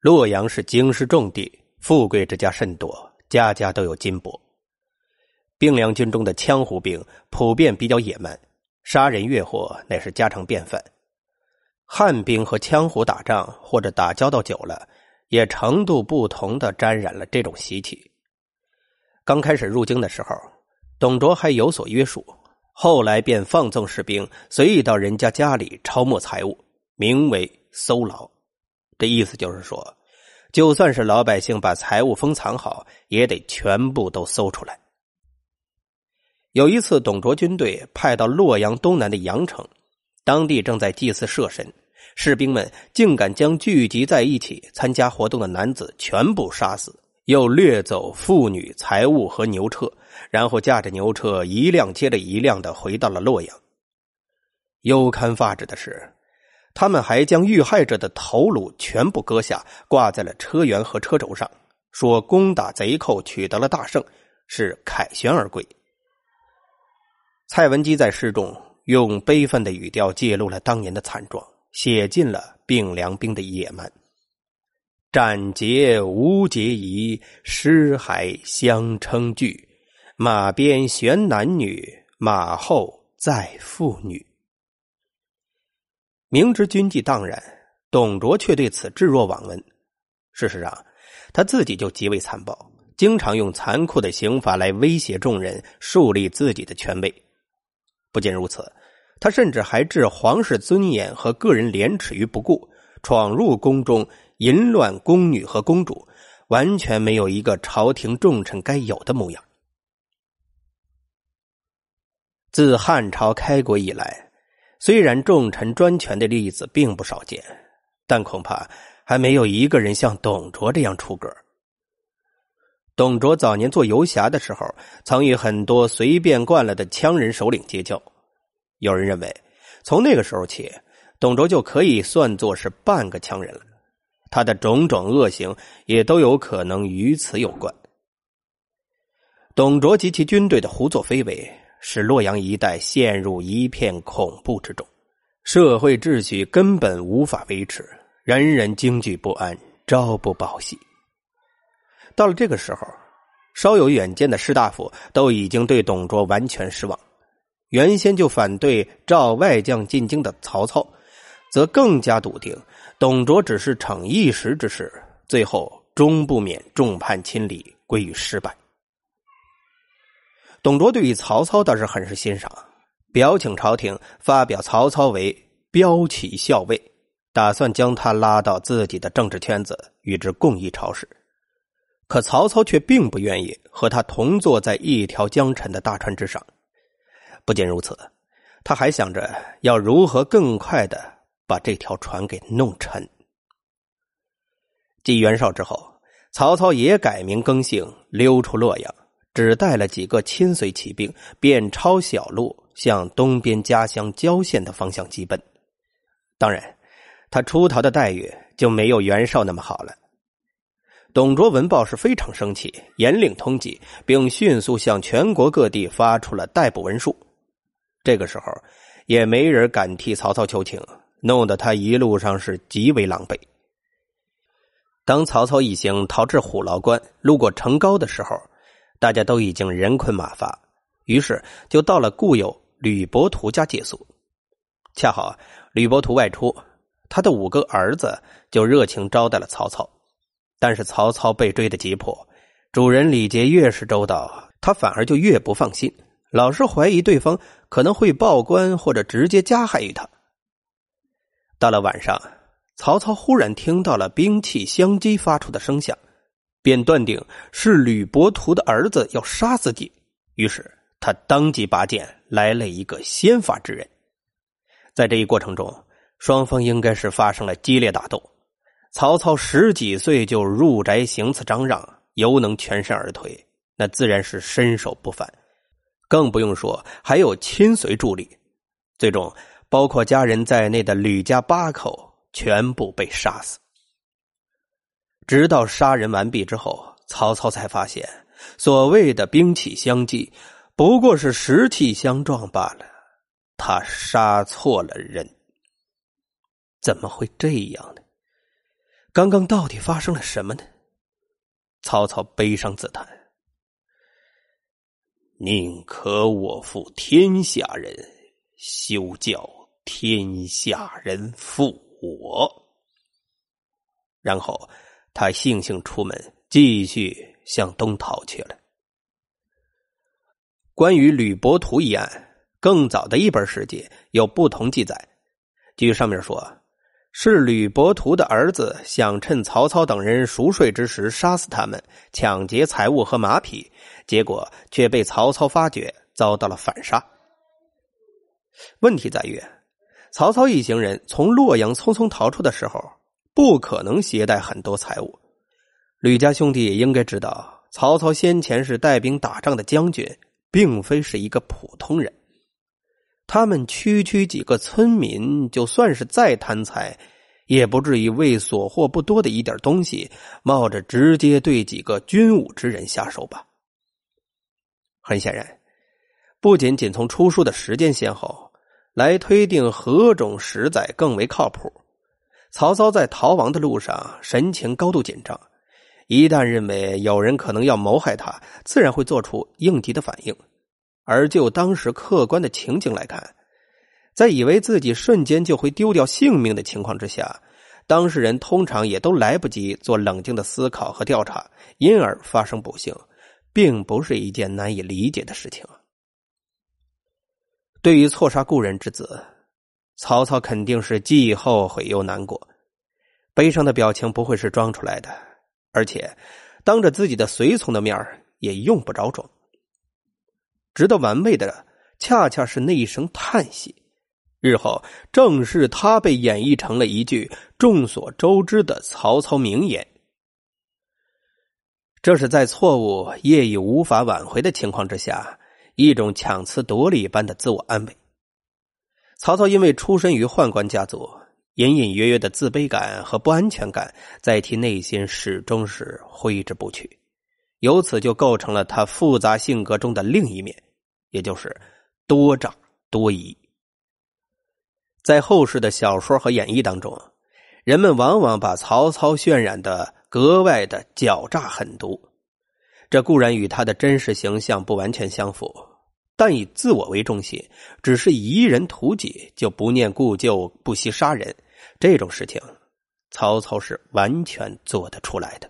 洛阳是京师重地，富贵之家甚多，家家都有金帛。兵粮军中的羌胡兵普遍比较野蛮，杀人越货乃是家常便饭。汉兵和羌胡打仗或者打交道久了，也程度不同的沾染了这种习气。刚开始入京的时候，董卓还有所约束，后来便放纵士兵随意到人家家里抄没财物，名为搜劳。这意思就是说，就算是老百姓把财物封藏好，也得全部都搜出来。有一次，董卓军队派到洛阳东南的阳城，当地正在祭祀社神，士兵们竟敢将聚集在一起参加活动的男子全部杀死，又掠走妇女财物和牛车，然后驾着牛车一辆接着一辆的回到了洛阳。忧堪发指的是，他们还将遇害者的头颅全部割下，挂在了车辕和车轴上，说攻打贼寇取得了大胜，是凯旋而归。蔡文姬在诗中用悲愤的语调记录了当年的惨状，写尽了并良兵的野蛮。斩截无节仪，尸骸相称惧。马边悬男女，马后载妇女。明知军纪荡然，董卓却对此置若罔闻。事实上，他自己就极为残暴，经常用残酷的刑罚来威胁众人，树立自己的权威。不仅如此，他甚至还置皇室尊严和个人廉耻于不顾，闯入宫中淫乱宫女和公主，完全没有一个朝廷重臣该有的模样。自汉朝开国以来，虽然重臣专权的例子并不少见，但恐怕还没有一个人像董卓这样出格。董卓早年做游侠的时候，曾与很多随便惯了的羌人首领结交。有人认为，从那个时候起，董卓就可以算作是半个羌人了。他的种种恶行也都有可能与此有关。董卓及其军队的胡作非为，使洛阳一带陷入一片恐怖之中，社会秩序根本无法维持，人人惊惧不安，朝不保夕。到了这个时候，稍有远见的士大夫都已经对董卓完全失望。原先就反对召外将进京的曹操，则更加笃定董卓只是逞一时之势，最后终不免众叛亲离，归于失败。董卓对于曹操倒是很是欣赏，表请朝廷发表曹操为骠骑校尉，打算将他拉到自己的政治圈子，与之共议朝事。可曹操却并不愿意和他同坐在一条江沉的大船之上。不仅如此，他还想着要如何更快的把这条船给弄沉。继袁绍之后，曹操也改名更姓，溜出洛阳，只带了几个亲随骑兵，便抄小路向东边家乡郊县的方向疾奔。当然，他出逃的待遇就没有袁绍那么好了。董卓闻报是非常生气，严令通缉，并迅速向全国各地发出了逮捕文书。这个时候，也没人敢替曹操求情，弄得他一路上是极为狼狈。当曹操一行逃至虎牢关，路过城高的时候，大家都已经人困马乏，于是就到了故友吕伯图家借宿。恰好吕伯图外出，他的五个儿子就热情招待了曹操。但是曹操被追的急迫，主人礼节越是周到，他反而就越不放心，老是怀疑对方可能会报官或者直接加害于他。到了晚上，曹操忽然听到了兵器相击发出的声响，便断定是吕伯图的儿子要杀自己，于是他当即拔剑来了一个先发制人。在这一过程中，双方应该是发生了激烈打斗。曹操十几岁就入宅行刺张让，犹能全身而退，那自然是身手不凡。更不用说还有亲随助力，最终包括家人在内的吕家八口全部被杀死。直到杀人完毕之后，曹操才发现，所谓的兵器相击，不过是石器相撞罢了。他杀错了人，怎么会这样呢？刚刚到底发生了什么呢？曹操悲伤自叹：“宁可我负天下人，休教天下人负我。”然后他悻悻出门，继续向东逃去了。关于吕伯图一案，更早的一本史记有不同记载。据上面说，是吕伯图的儿子想趁曹操等人熟睡之时杀死他们，抢劫财物和马匹，结果却被曹操发觉，遭到了反杀。问题在于，曹操一行人从洛阳匆匆逃出的时候，不可能携带很多财物。吕家兄弟也应该知道，曹操先前是带兵打仗的将军。并非是一个普通人，他们区区几个村民，就算是再贪财，也不至于为所获不多的一点东西，冒着直接对几个军武之人下手吧。很显然，不仅仅从出书的时间先后来推定何种实在更为靠谱，曹操在逃亡的路上神情高度紧张。一旦认为有人可能要谋害他，自然会做出应急的反应。而就当时客观的情景来看，在以为自己瞬间就会丢掉性命的情况之下，当事人通常也都来不及做冷静的思考和调查，因而发生不幸，并不是一件难以理解的事情。对于错杀故人之子，曹操肯定是既后悔又难过，悲伤的表情不会是装出来的。而且，当着自己的随从的面也用不着装。值得玩味的，恰恰是那一声叹息，日后正是他被演绎成了一句众所周知的曹操名言。这是在错误业已无法挽回的情况之下，一种强词夺理般的自我安慰。曹操因为出身于宦官家族。隐隐约约的自卑感和不安全感在其内心始终是挥之不去，由此就构成了他复杂性格中的另一面，也就是多诈多疑。在后世的小说和演绎当中，人们往往把曹操渲染的格外的狡诈狠毒，这固然与他的真实形象不完全相符。但以自我为中心，只是疑人图己，就不念故旧，不惜杀人。这种事情，曹操是完全做得出来的。